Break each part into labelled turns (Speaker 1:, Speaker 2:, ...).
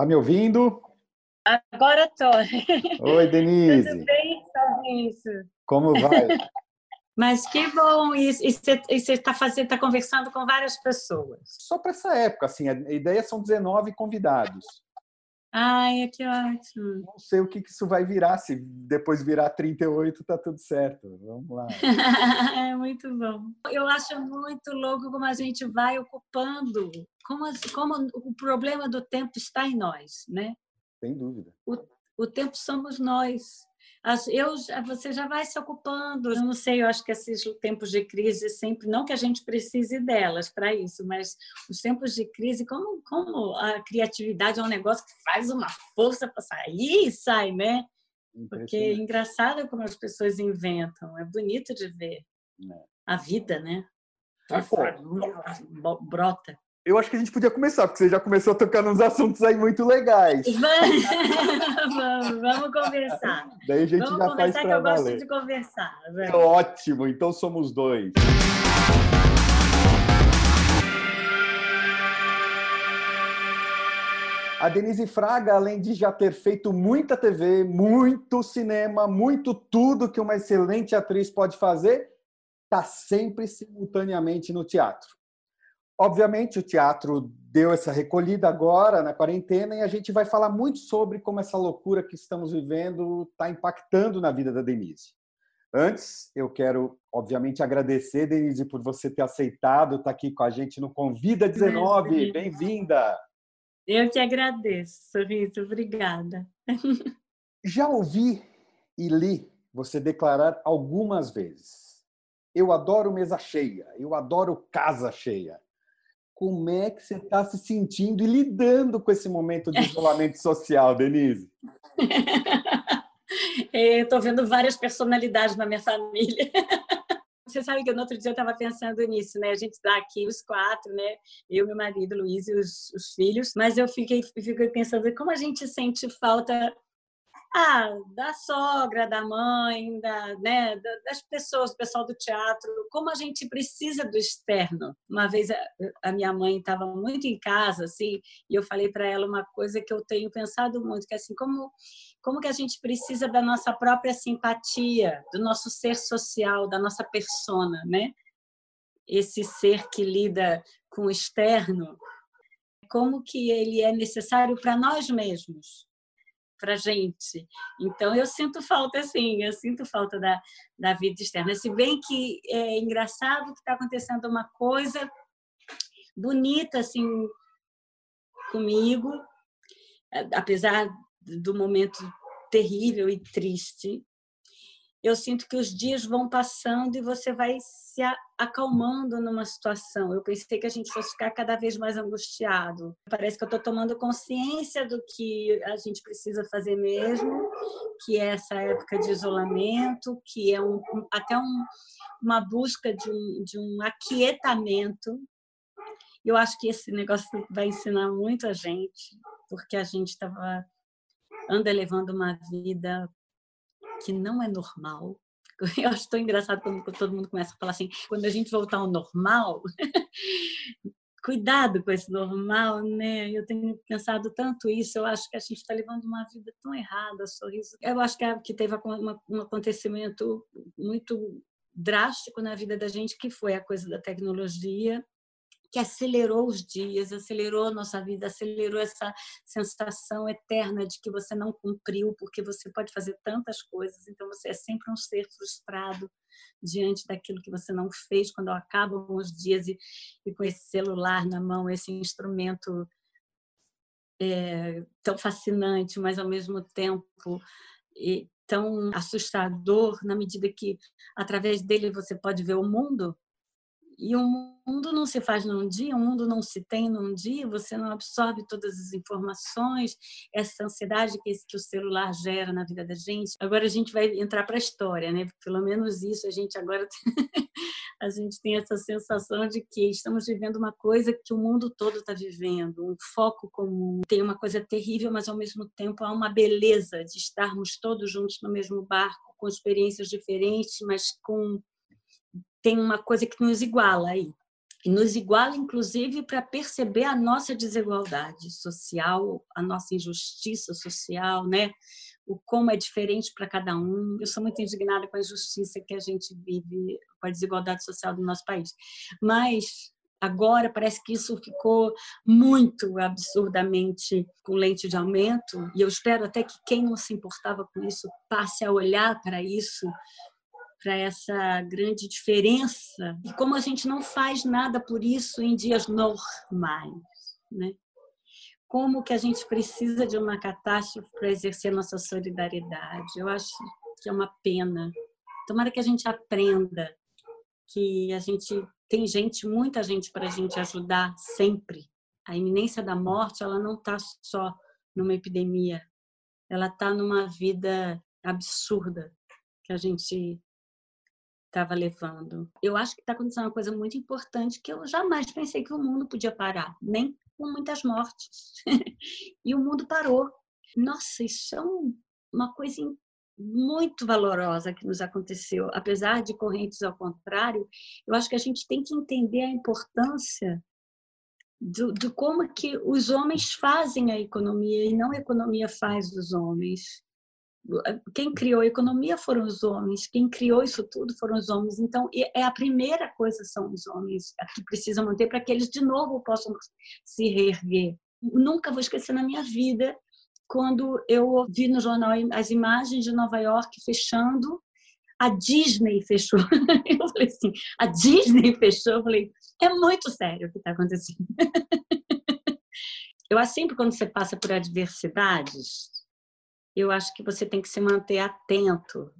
Speaker 1: Tá me ouvindo?
Speaker 2: Agora tô.
Speaker 1: Oi, Denise.
Speaker 2: Tudo bem, Fabrício?
Speaker 1: Como vai?
Speaker 2: Mas que bom! E você está fazendo, está conversando com várias pessoas?
Speaker 1: Só para essa época, assim. A ideia são 19 convidados.
Speaker 2: Ai, que ótimo.
Speaker 1: Não sei o que, isso vai virar. Se depois virar 38, tá tudo certo. Vamos lá.
Speaker 2: é muito bom. Eu acho muito louco como a gente vai ocupando, como, como o problema do tempo está em nós, né?
Speaker 1: Sem dúvida.
Speaker 2: O, o tempo somos nós. Eu, você já vai se ocupando. Eu não sei, eu acho que esses tempos de crise sempre, não que a gente precise delas para isso, mas os tempos de crise, como, como a criatividade é um negócio que faz uma força para sair e sai, né? Porque é engraçado como as pessoas inventam, é bonito de ver é. a vida, né? Brota.
Speaker 1: Eu acho que a gente podia começar, porque você já começou a tocar nos assuntos aí muito legais.
Speaker 2: vamos, vamos conversar.
Speaker 1: Daí a gente
Speaker 2: vamos
Speaker 1: já
Speaker 2: conversar
Speaker 1: faz
Speaker 2: que eu
Speaker 1: valer.
Speaker 2: gosto de conversar.
Speaker 1: É ótimo, então somos dois. A Denise Fraga, além de já ter feito muita TV, muito cinema, muito tudo que uma excelente atriz pode fazer, está sempre simultaneamente no teatro. Obviamente, o teatro deu essa recolhida agora na quarentena e a gente vai falar muito sobre como essa loucura que estamos vivendo está impactando na vida da Denise. Antes, eu quero, obviamente, agradecer, Denise, por você ter aceitado estar aqui com a gente no Convida 19. Bem-vinda!
Speaker 2: Eu te agradeço, Sorriso. Obrigada.
Speaker 1: Já ouvi e li você declarar algumas vezes: Eu adoro mesa cheia, eu adoro casa cheia como é que você está se sentindo e lidando com esse momento de isolamento social, Denise?
Speaker 2: Estou vendo várias personalidades na minha família. Você sabe que no outro dia eu estava pensando nisso, né? A gente está aqui, os quatro, né? Eu, meu marido, Luiz e os, os filhos. Mas eu fiquei, fiquei pensando como a gente sente falta ah, da sogra, da mãe, da, né, das pessoas, do pessoal do teatro, como a gente precisa do externo. Uma vez a, a minha mãe estava muito em casa, assim, e eu falei para ela uma coisa que eu tenho pensado muito, que é assim, como como que a gente precisa da nossa própria simpatia, do nosso ser social, da nossa persona, né? Esse ser que lida com o externo, como que ele é necessário para nós mesmos para gente. Então eu sinto falta, assim, eu sinto falta da, da vida externa. Se bem que é engraçado que está acontecendo uma coisa bonita assim comigo, apesar do momento terrível e triste eu sinto que os dias vão passando e você vai se acalmando numa situação. Eu pensei que a gente fosse ficar cada vez mais angustiado. Parece que eu estou tomando consciência do que a gente precisa fazer mesmo, que é essa época de isolamento, que é um, até um, uma busca de um, de um aquietamento. Eu acho que esse negócio vai ensinar muito a gente, porque a gente estava anda levando uma vida que não é normal. Eu acho tão engraçado quando todo mundo começa a falar assim, quando a gente voltar ao normal, cuidado com esse normal, né? Eu tenho pensado tanto isso, eu acho que a gente está levando uma vida tão errada, sorriso. Eu acho que, é, teve um acontecimento muito drástico na vida da gente, que foi a coisa da tecnologia, que acelerou os dias, acelerou a nossa vida, acelerou essa sensação eterna de que você não cumpriu, porque você pode fazer tantas coisas, então você é sempre um ser frustrado diante daquilo que você não fez quando acabam os dias e, e com esse celular na mão, esse instrumento é, tão fascinante, mas ao mesmo tempo tão assustador na medida que através dele você pode ver o mundo e o mundo não se faz num dia, o mundo não se tem num dia, você não absorve todas as informações, essa ansiedade que, que o celular gera na vida da gente. Agora a gente vai entrar para a história, né? Pelo menos isso a gente agora a gente tem essa sensação de que estamos vivendo uma coisa que o mundo todo está vivendo, um foco comum. Tem uma coisa terrível, mas ao mesmo tempo há uma beleza de estarmos todos juntos no mesmo barco, com experiências diferentes, mas com tem uma coisa que nos iguala aí, e nos iguala, inclusive, para perceber a nossa desigualdade social, a nossa injustiça social, né? o como é diferente para cada um. Eu sou muito indignada com a injustiça que a gente vive, com a desigualdade social do nosso país. Mas agora parece que isso ficou muito absurdamente com lente de aumento, e eu espero até que quem não se importava com isso passe a olhar para isso para essa grande diferença e como a gente não faz nada por isso em dias normais, né? Como que a gente precisa de uma catástrofe para exercer nossa solidariedade? Eu acho que é uma pena. Tomara que a gente aprenda que a gente tem gente, muita gente para a gente ajudar sempre. A iminência da morte, ela não está só numa epidemia, ela está numa vida absurda que a gente estava levando. Eu acho que está acontecendo uma coisa muito importante que eu jamais pensei que o mundo podia parar, nem com muitas mortes. e o mundo parou. Nossa, isso é uma coisa muito valorosa que nos aconteceu, apesar de correntes ao contrário. Eu acho que a gente tem que entender a importância do, do como que os homens fazem a economia e não a economia faz os homens quem criou a economia foram os homens, quem criou isso tudo foram os homens. Então, é a primeira coisa são os homens que precisam manter para que eles de novo possam se reerguer. Nunca vou esquecer na minha vida quando eu vi no jornal as imagens de Nova York fechando, a Disney fechou. Eu falei assim, a Disney fechou. Eu falei, é muito sério o que está acontecendo. Eu acho sempre quando você passa por adversidades, eu acho que você tem que se manter atento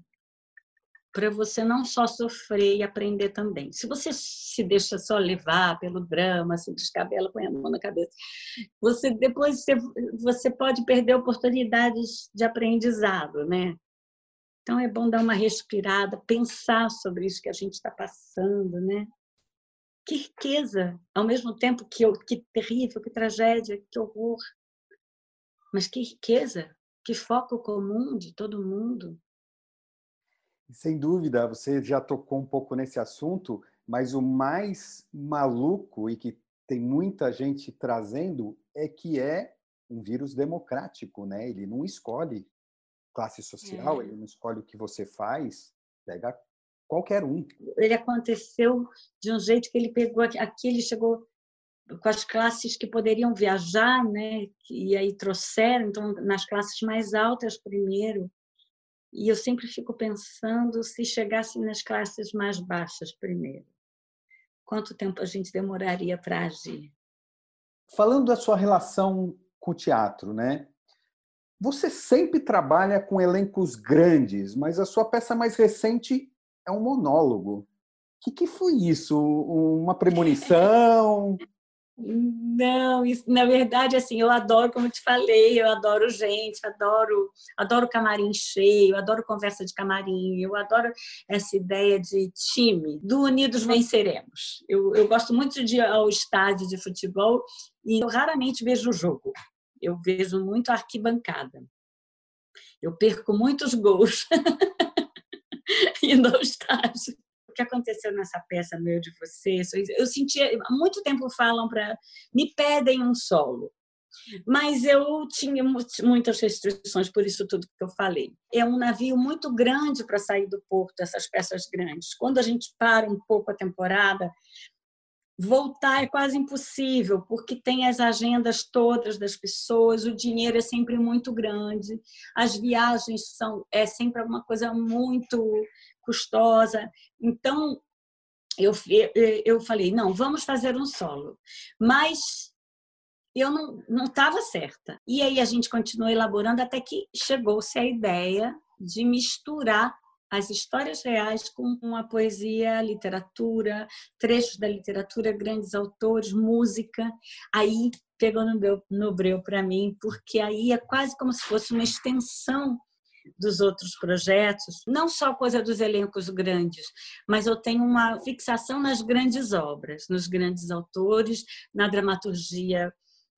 Speaker 2: para você não só sofrer e aprender também. Se você se deixa só levar pelo drama, se descabela, põe a mão na cabeça, você depois você, você pode perder oportunidades de aprendizado, né? Então é bom dar uma respirada, pensar sobre isso que a gente está passando, né? Que riqueza, ao mesmo tempo que, que terrível, que tragédia, que horror. Mas que riqueza que foco comum de todo mundo.
Speaker 1: Sem dúvida, você já tocou um pouco nesse assunto, mas o mais maluco e que tem muita gente trazendo é que é um vírus democrático, né? Ele não escolhe classe social, é. ele não escolhe o que você faz, pega qualquer um.
Speaker 2: Ele aconteceu de um jeito que ele pegou aqui, ele chegou com as classes que poderiam viajar, né? E aí trouxeram, então, nas classes mais altas primeiro. E eu sempre fico pensando se chegasse nas classes mais baixas primeiro. Quanto tempo a gente demoraria para agir?
Speaker 1: Falando da sua relação com o teatro, né? Você sempre trabalha com elencos grandes, mas a sua peça mais recente é um monólogo. O que, que foi isso? Uma premonição?
Speaker 2: Não, isso, na verdade, assim, eu adoro, como eu te falei, eu adoro gente, adoro, adoro camarim cheio, adoro conversa de camarim, eu adoro essa ideia de time, do Unidos Venceremos. Eu, eu gosto muito de ir ao estádio de futebol e eu raramente vejo o jogo. Eu vejo muito arquibancada. Eu perco muitos gols indo ao estádio o que aconteceu nessa peça meu de você? Eu sentia, há muito tempo falam para me pedem um solo. Mas eu tinha muitas restrições por isso tudo que eu falei. É um navio muito grande para sair do porto, essas peças grandes. Quando a gente para um pouco a temporada, voltar é quase impossível, porque tem as agendas todas das pessoas, o dinheiro é sempre muito grande, as viagens são é sempre alguma coisa muito custosa. Então, eu, eu falei, não, vamos fazer um solo. Mas eu não estava certa. E aí a gente continuou elaborando até que chegou-se a ideia de misturar as histórias reais com a poesia, literatura, trechos da literatura, grandes autores, música. Aí pegou no, meu, no breu para mim, porque aí é quase como se fosse uma extensão dos outros projetos, não só coisa dos elencos grandes, mas eu tenho uma fixação nas grandes obras, nos grandes autores, na dramaturgia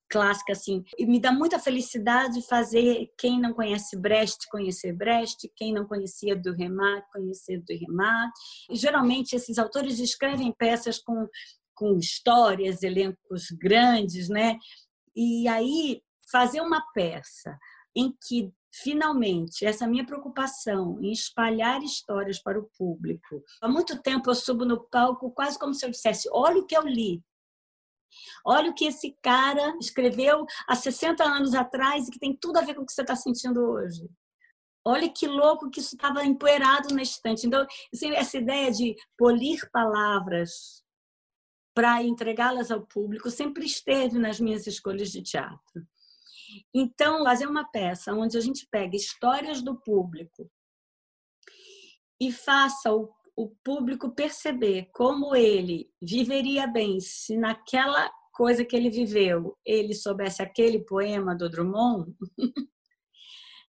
Speaker 2: clássica assim. E me dá muita felicidade fazer quem não conhece Brecht conhecer Brecht, quem não conhecia do Remat conhecer do Remat. E geralmente esses autores escrevem peças com com histórias, elencos grandes, né? E aí fazer uma peça em que finalmente essa minha preocupação em espalhar histórias para o público. Há muito tempo eu subo no palco quase como se eu dissesse: olha o que eu li. Olha o que esse cara escreveu há 60 anos atrás e que tem tudo a ver com o que você está sentindo hoje. Olha que louco que isso estava empoeirado na estante. Então, assim, essa ideia de polir palavras para entregá-las ao público sempre esteve nas minhas escolhas de teatro. Então, fazer uma peça onde a gente pega histórias do público e faça o, o público perceber como ele viveria bem se naquela coisa que ele viveu ele soubesse aquele poema do Drummond.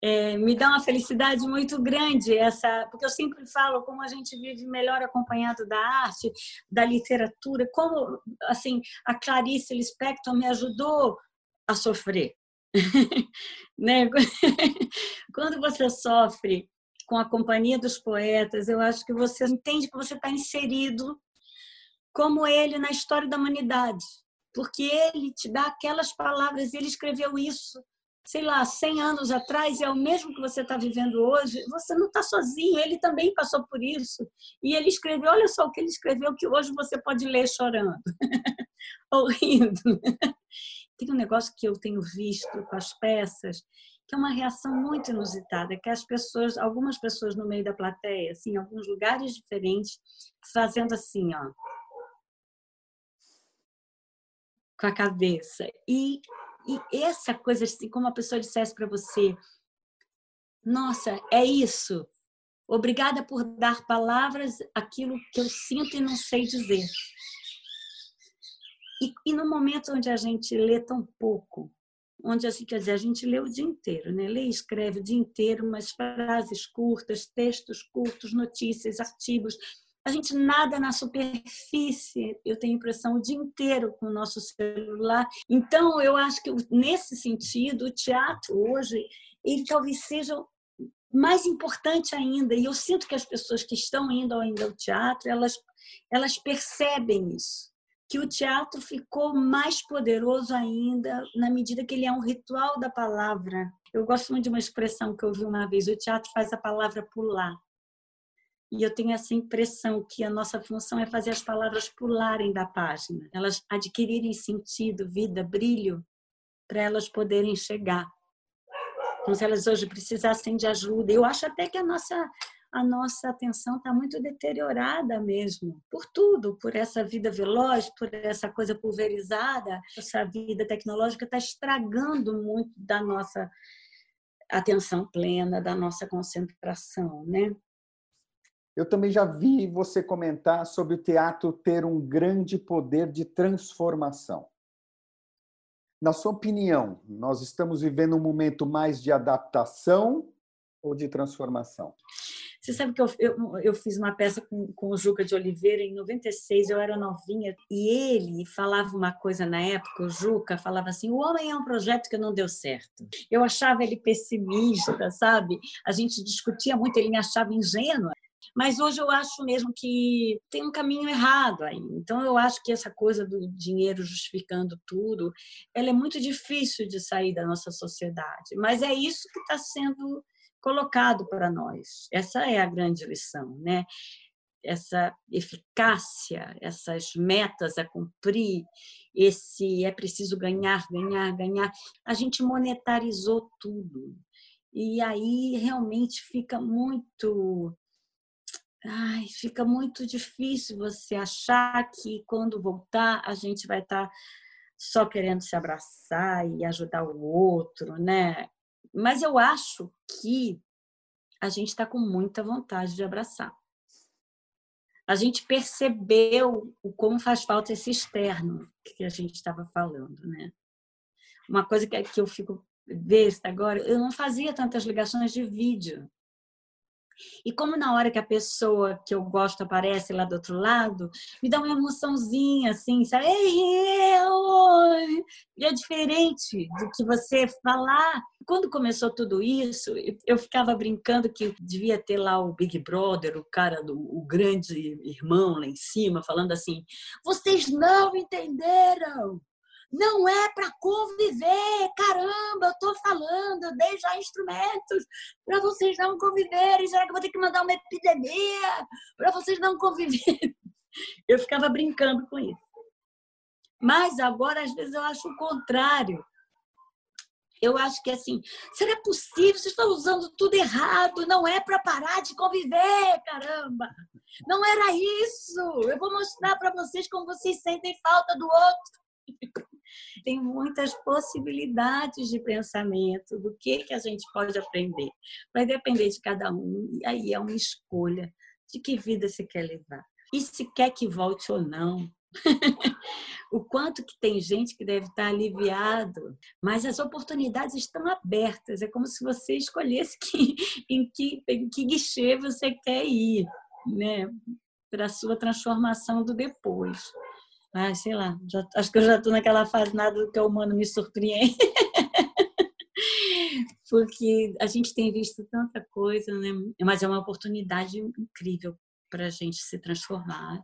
Speaker 2: É, me dá uma felicidade muito grande essa, porque eu sempre falo como a gente vive melhor acompanhado da arte, da literatura, como assim a Clarice Lispector me ajudou a sofrer, né? Quando você sofre com a companhia dos poetas, eu acho que você entende que você está inserido como ele na história da humanidade, porque ele te dá aquelas palavras, ele escreveu isso, sei lá, 100 anos atrás, é o mesmo que você está vivendo hoje. Você não está sozinho, ele também passou por isso. E ele escreveu, olha só o que ele escreveu, que hoje você pode ler chorando ou rindo. Tem um negócio que eu tenho visto com as peças, que é uma reação muito inusitada, que as pessoas, algumas pessoas no meio da plateia, assim, em alguns lugares diferentes, fazendo assim, ó, com a cabeça. E, e essa coisa, assim, como a pessoa dissesse para você, nossa, é isso. Obrigada por dar palavras aquilo que eu sinto e não sei dizer. E, e no momento onde a gente lê tão pouco, onde assim, quer dizer, a gente lê o dia inteiro, né? lê e escreve o dia inteiro, umas frases curtas, textos curtos, notícias, artigos. A gente nada na superfície, eu tenho impressão, o dia inteiro com o nosso celular. Então, eu acho que nesse sentido, o teatro hoje, ele talvez seja mais importante ainda. E eu sinto que as pessoas que estão indo ainda ao teatro, elas, elas percebem isso que o teatro ficou mais poderoso ainda na medida que ele é um ritual da palavra. Eu gosto muito de uma expressão que eu ouvi uma vez: o teatro faz a palavra pular. E eu tenho essa impressão que a nossa função é fazer as palavras pularem da página, elas adquirirem sentido, vida, brilho, para elas poderem chegar. Como se elas hoje precisassem de ajuda. Eu acho até que a nossa a nossa atenção está muito deteriorada mesmo, por tudo, por essa vida veloz, por essa coisa pulverizada. Essa vida tecnológica está estragando muito da nossa atenção plena, da nossa concentração, né?
Speaker 1: Eu também já vi você comentar sobre o teatro ter um grande poder de transformação. Na sua opinião, nós estamos vivendo um momento mais de adaptação ou de transformação?
Speaker 2: Você sabe que eu, eu, eu fiz uma peça com, com o Juca de Oliveira em 96, eu era novinha, e ele falava uma coisa na época, o Juca falava assim: o homem é um projeto que não deu certo. Eu achava ele pessimista, sabe? A gente discutia muito, ele me achava ingênua. Mas hoje eu acho mesmo que tem um caminho errado aí. Então eu acho que essa coisa do dinheiro justificando tudo, ela é muito difícil de sair da nossa sociedade. Mas é isso que está sendo colocado para nós. Essa é a grande lição, né? Essa eficácia, essas metas a cumprir, esse é preciso ganhar, ganhar, ganhar. A gente monetarizou tudo. E aí realmente fica muito Ai, fica muito difícil você achar que quando voltar a gente vai estar só querendo se abraçar e ajudar o outro, né? Mas eu acho que a gente está com muita vontade de abraçar. A gente percebeu o como faz falta esse externo que a gente estava falando, né? Uma coisa que eu fico besta agora, eu não fazia tantas ligações de vídeo. E como na hora que a pessoa que eu gosto aparece lá do outro lado, me dá uma emoçãozinha, assim, sabe? E é diferente do que você falar. Quando começou tudo isso, eu ficava brincando que devia ter lá o Big Brother, o cara do o grande irmão lá em cima, falando assim: vocês não entenderam! Não é para conviver, caramba, eu estou falando, eu dei já instrumentos para vocês não conviverem. Será que eu vou ter que mandar uma epidemia para vocês não conviverem? Eu ficava brincando com isso. Mas agora, às vezes, eu acho o contrário. Eu acho que assim, será possível? Vocês estão usando tudo errado, não é para parar de conviver, caramba! Não era isso! Eu vou mostrar para vocês como vocês sentem falta do outro tem muitas possibilidades de pensamento do que, que a gente pode aprender. Vai depender de cada um, e aí é uma escolha de que vida você quer levar. E se quer que volte ou não. o quanto que tem gente que deve estar aliviado, mas as oportunidades estão abertas. É como se você escolhesse que, em, que, em que guichê você quer ir, né? Para a sua transformação do depois. Ah, sei lá, já, acho que eu já estou naquela fase nada do que o humano me surpreende. Porque a gente tem visto tanta coisa, né? Mas é uma oportunidade incrível para a gente se transformar.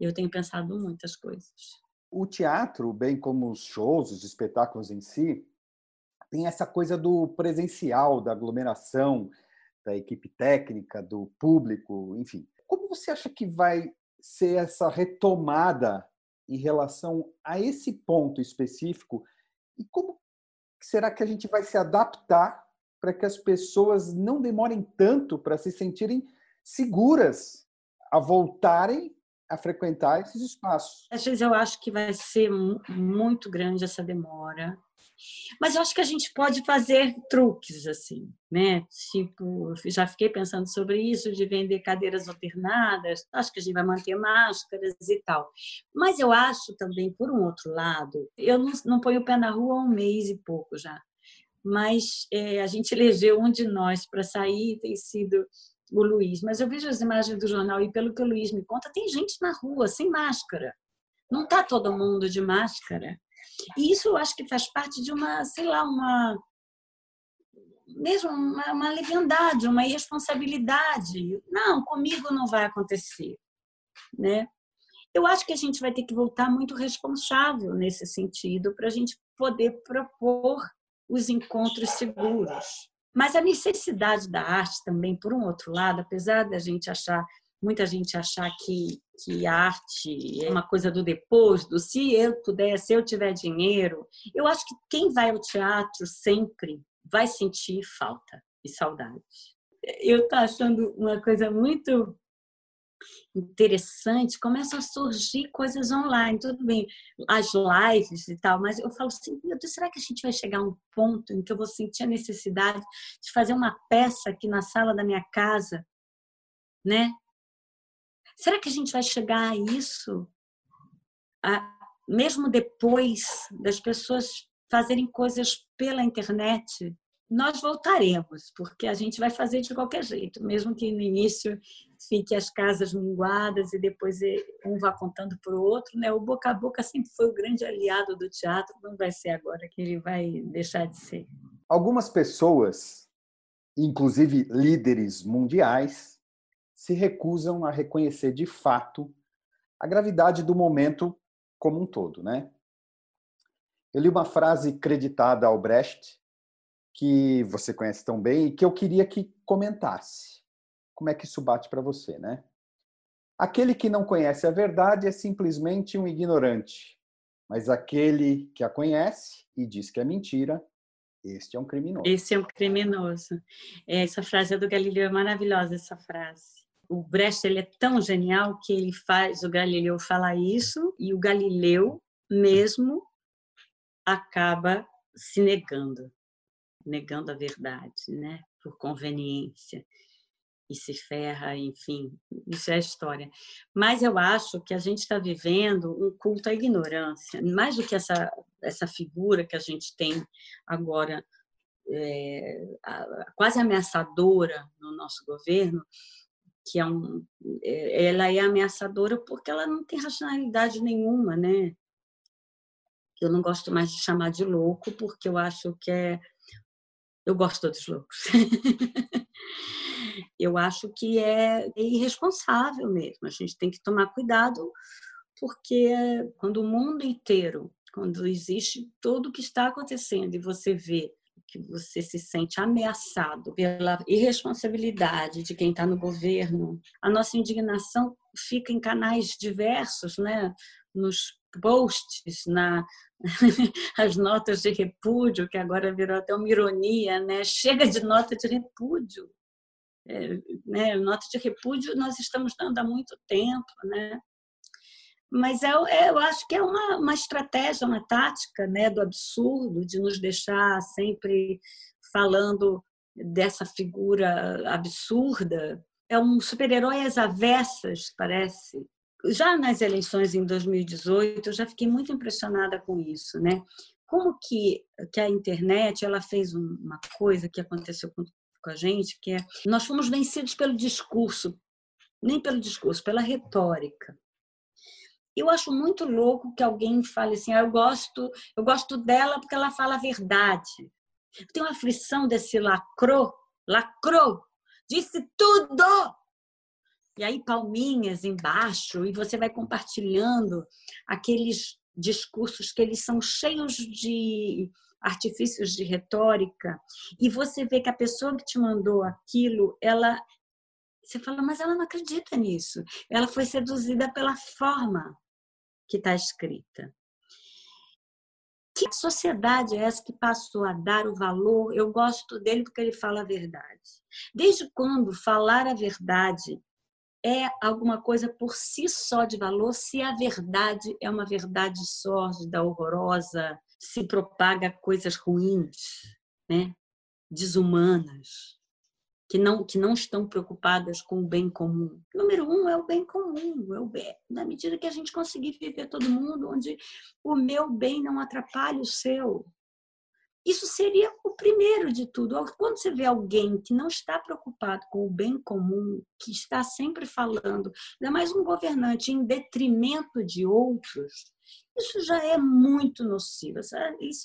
Speaker 2: Eu tenho pensado muitas coisas.
Speaker 1: O teatro, bem como os shows, os espetáculos em si, tem essa coisa do presencial, da aglomeração, da equipe técnica, do público, enfim. Como você acha que vai ser essa retomada em relação a esse ponto específico e como será que a gente vai se adaptar para que as pessoas não demorem tanto para se sentirem seguras a voltarem a frequentar esses espaços?
Speaker 2: Às vezes eu acho que vai ser muito grande essa demora mas eu acho que a gente pode fazer truques assim, né? Tipo, já fiquei pensando sobre isso de vender cadeiras alternadas. Acho que a gente vai manter máscaras e tal. Mas eu acho também, por um outro lado, eu não, não ponho o pé na rua há um mês e pouco já. Mas é, a gente elegeu um de nós para sair, tem sido o Luiz. Mas eu vejo as imagens do jornal e pelo que o Luiz me conta, tem gente na rua sem máscara. Não está todo mundo de máscara. E isso eu acho que faz parte de uma, sei lá, uma mesmo uma, uma leviandade, uma irresponsabilidade. Não, comigo não vai acontecer, né? Eu acho que a gente vai ter que voltar muito responsável nesse sentido para a gente poder propor os encontros seguros. Mas a necessidade da arte também, por um outro lado, apesar da gente achar muita gente achar que, que arte é uma coisa do depois, do se eu puder, se eu tiver dinheiro. Eu acho que quem vai ao teatro sempre vai sentir falta e saudade. Eu estou achando uma coisa muito interessante, começam a surgir coisas online, tudo bem, as lives e tal, mas eu falo assim, meu Deus, será que a gente vai chegar a um ponto em que eu vou sentir a necessidade de fazer uma peça aqui na sala da minha casa, né? Será que a gente vai chegar a isso, a, mesmo depois das pessoas fazerem coisas pela internet? Nós voltaremos, porque a gente vai fazer de qualquer jeito, mesmo que no início fique as casas minguadas e depois um vá contando para o outro. Né? O boca a boca sempre foi o grande aliado do teatro, não vai ser agora que ele vai deixar de ser.
Speaker 1: Algumas pessoas, inclusive líderes mundiais, se recusam a reconhecer de fato a gravidade do momento como um todo, né? Eu li uma frase creditada ao Brecht que você conhece tão bem e que eu queria que comentasse. Como é que isso bate para você, né? Aquele que não conhece a verdade é simplesmente um ignorante, mas aquele que a conhece e diz que é mentira, este é um criminoso.
Speaker 2: Esse é um criminoso. Essa frase é do Galileu, é maravilhosa essa frase o Brecht ele é tão genial que ele faz o Galileu falar isso e o Galileu mesmo acaba se negando, negando a verdade, né? Por conveniência e se ferra, enfim, isso é história. Mas eu acho que a gente está vivendo um culto à ignorância, mais do que essa essa figura que a gente tem agora é, quase ameaçadora no nosso governo, que é um, é, ela é ameaçadora porque ela não tem racionalidade nenhuma, né? Eu não gosto mais de chamar de louco porque eu acho que é eu gosto dos loucos. eu acho que é irresponsável mesmo. A gente tem que tomar cuidado porque quando o mundo inteiro, quando existe tudo o que está acontecendo e você vê que você se sente ameaçado pela irresponsabilidade de quem está no governo, a nossa indignação fica em canais diversos, né? nos posts, na, as notas de repúdio, que agora virou até uma ironia, né? chega de nota de repúdio. É, né? Nota de repúdio nós estamos dando há muito tempo, né? Mas eu, é, é, eu acho que é uma, uma estratégia, uma tática né, do absurdo, de nos deixar sempre falando dessa figura absurda. É um super-herói às avessas, parece. Já nas eleições em 2018, eu já fiquei muito impressionada com isso, né? Como que, que a internet ela fez uma coisa que aconteceu com, com a gente, que é nós fomos vencidos pelo discurso, nem pelo discurso, pela retórica eu acho muito louco que alguém fale assim, ah, eu gosto, eu gosto dela porque ela fala a verdade. Tem uma aflição desse lacrou, lacrou, disse tudo. E aí palminhas embaixo e você vai compartilhando aqueles discursos que eles são cheios de artifícios de retórica e você vê que a pessoa que te mandou aquilo, ela você fala, mas ela não acredita nisso. Ela foi seduzida pela forma que está escrita. Que sociedade é essa que passou a dar o valor? Eu gosto dele porque ele fala a verdade. Desde quando falar a verdade é alguma coisa por si só de valor, se a verdade é uma verdade sórdida, horrorosa, se propaga coisas ruins, né? desumanas que não, que não estão preocupadas com o bem comum. Número um é o bem comum, é o bem, na medida que a gente conseguir viver todo mundo, onde o meu bem não atrapalhe o seu. Isso seria o primeiro de tudo. Quando você vê alguém que não está preocupado com o bem comum, que está sempre falando, ainda mais um governante em detrimento de outros, isso já é muito nocivo. Essa,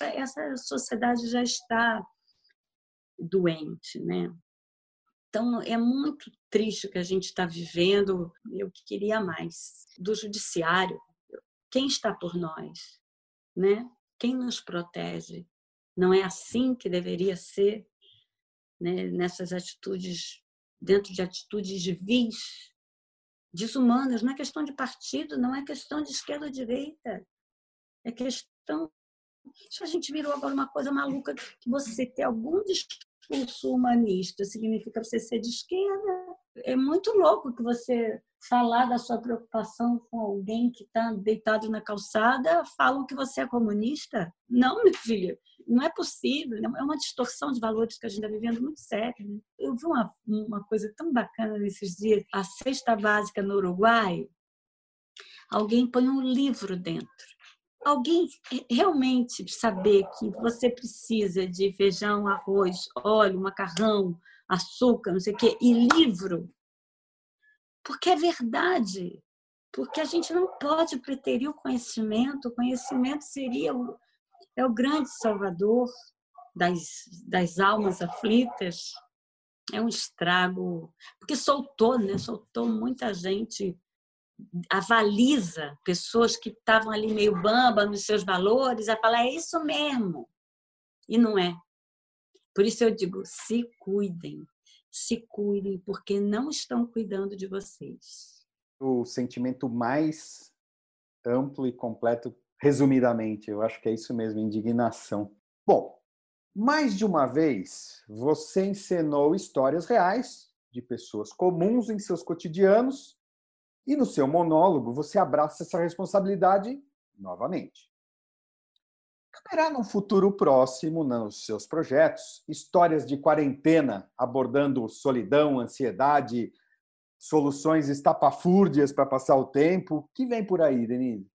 Speaker 2: essa sociedade já está doente, né? Então, é muito triste o que a gente está vivendo. Eu queria mais do judiciário. Quem está por nós? Né? Quem nos protege? Não é assim que deveria ser né? nessas atitudes, dentro de atitudes de vis, desumanas. Não é questão de partido, não é questão de esquerda ou direita. É questão. A gente virou agora uma coisa maluca que você ter algum discurso humanista significa você ser de esquerda. É muito louco que você falar da sua preocupação com alguém que está deitado na calçada, falam que você é comunista. Não, minha filha, não é possível. É uma distorção de valores que a gente está vivendo muito séria. Né? Eu vi uma, uma coisa tão bacana nesses dias. A cesta básica no Uruguai, alguém põe um livro dentro alguém realmente saber que você precisa de feijão, arroz, óleo, macarrão, açúcar, não sei o quê, e livro, porque é verdade. Porque a gente não pode preterir o conhecimento, o conhecimento seria o, é o grande salvador das, das almas aflitas. É um estrago, porque soltou, né? Soltou muita gente avaliza pessoas que estavam ali meio bamba nos seus valores, a falar é isso mesmo. E não é. Por isso eu digo, se cuidem, se cuidem, porque não estão cuidando de vocês.
Speaker 1: O sentimento mais amplo e completo, resumidamente, eu acho que é isso mesmo, indignação. Bom, mais de uma vez você encenou histórias reais de pessoas comuns em seus cotidianos e no seu monólogo, você abraça essa responsabilidade novamente. Caberá no futuro próximo, nos seus projetos, histórias de quarentena abordando solidão, ansiedade, soluções estapafúrdias para passar o tempo. que vem por aí, Denise?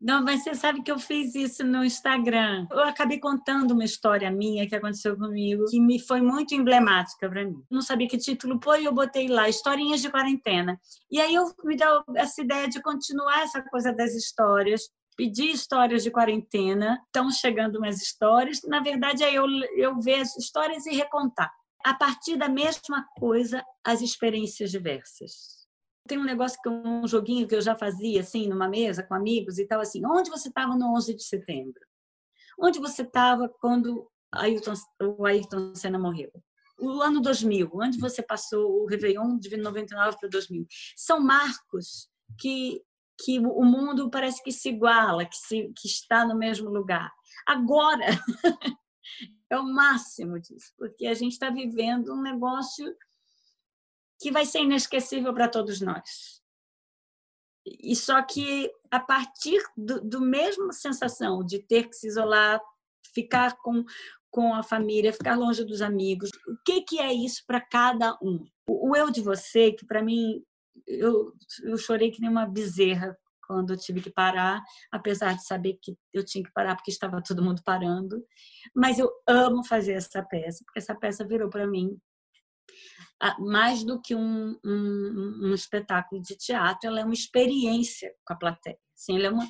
Speaker 2: Não, mas você sabe que eu fiz isso no Instagram. Eu acabei contando uma história minha que aconteceu comigo, que me foi muito emblemática para mim. Não sabia que título pôr e eu botei lá, Historinhas de Quarentena. E aí eu me deu essa ideia de continuar essa coisa das histórias, pedir histórias de quarentena. Estão chegando umas histórias. Na verdade, é eu, eu ver as histórias e recontar. A partir da mesma coisa, as experiências diversas tem um negócio que um joguinho que eu já fazia assim numa mesa com amigos e tal assim, onde você estava no 11 de setembro? Onde você estava quando Ayrton, o Ayrton Senna morreu? O ano 2000, onde você passou o Réveillon de 99 para 2000? São marcos que que o mundo parece que se iguala, que, se, que está no mesmo lugar. Agora é o máximo disso, porque a gente está vivendo um negócio que vai ser inesquecível para todos nós. E só que a partir do, do mesmo sensação de ter que se isolar, ficar com com a família, ficar longe dos amigos. O que que é isso para cada um? O, o eu de você, que para mim eu, eu chorei que nem uma bezerra quando eu tive que parar, apesar de saber que eu tinha que parar porque estava todo mundo parando. Mas eu amo fazer essa peça, porque essa peça virou para mim mais do que um, um, um, espetáculo de teatro, ela é uma experiência com a plateia. Assim, ele, é uma,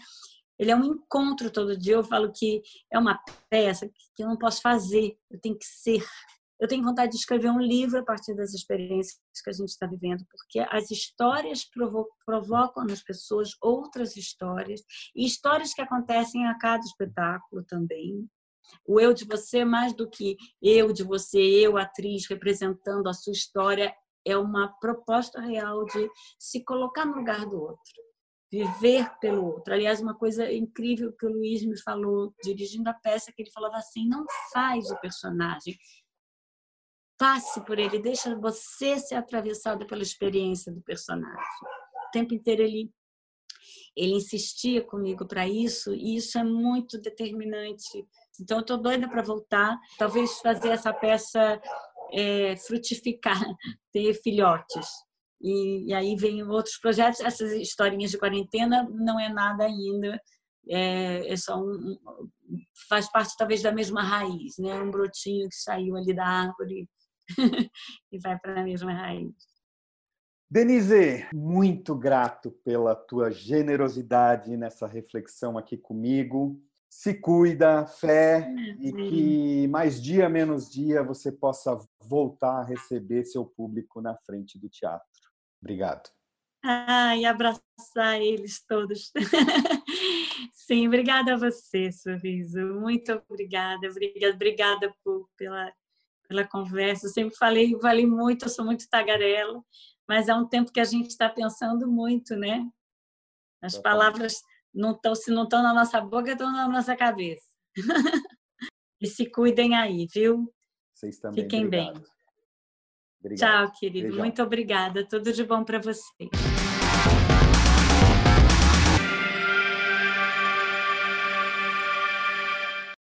Speaker 2: ele é um encontro todo dia. Eu falo que é uma peça que eu não posso fazer, eu tenho que ser. Eu tenho vontade de escrever um livro a partir das experiências que a gente está vivendo, porque as histórias provocam nas pessoas outras histórias, e histórias que acontecem a cada espetáculo também. O eu de você, mais do que eu de você, eu, atriz, representando a sua história, é uma proposta real de se colocar no lugar do outro, viver pelo outro. Aliás, uma coisa incrível que o Luiz me falou dirigindo a peça, que ele falava assim: não faz o personagem, passe por ele, deixa você ser atravessada pela experiência do personagem. O tempo inteiro ele ele insistia comigo para isso e isso é muito determinante então, eu estou doida para voltar, talvez fazer essa peça é, frutificar, ter filhotes. E, e, aí vem outros projetos. Essas historinhas de quarentena não é nada ainda, é, é só um, faz parte talvez da mesma raiz, né? Um brotinho que saiu ali da árvore e vai para a mesma raiz.
Speaker 1: Denise, muito grato pela tua generosidade nessa reflexão aqui comigo se cuida, fé e que mais dia menos dia você possa voltar a receber seu público na frente do teatro. Obrigado.
Speaker 2: Ai, abraçar eles todos. Sim, obrigada a você, Sorriso. Muito obrigada, obrigada, obrigada por, pela, pela conversa. Eu sempre falei, falei muito, eu sou muito tagarela, mas é um tempo que a gente está pensando muito, né? As palavras não estão, se não estão na nossa boca, estão na nossa cabeça. e se cuidem aí, viu?
Speaker 1: Vocês também.
Speaker 2: Fiquem
Speaker 1: obrigado.
Speaker 2: bem. Obrigado. Tchau, querido. Muito obrigada. Tudo de bom para você.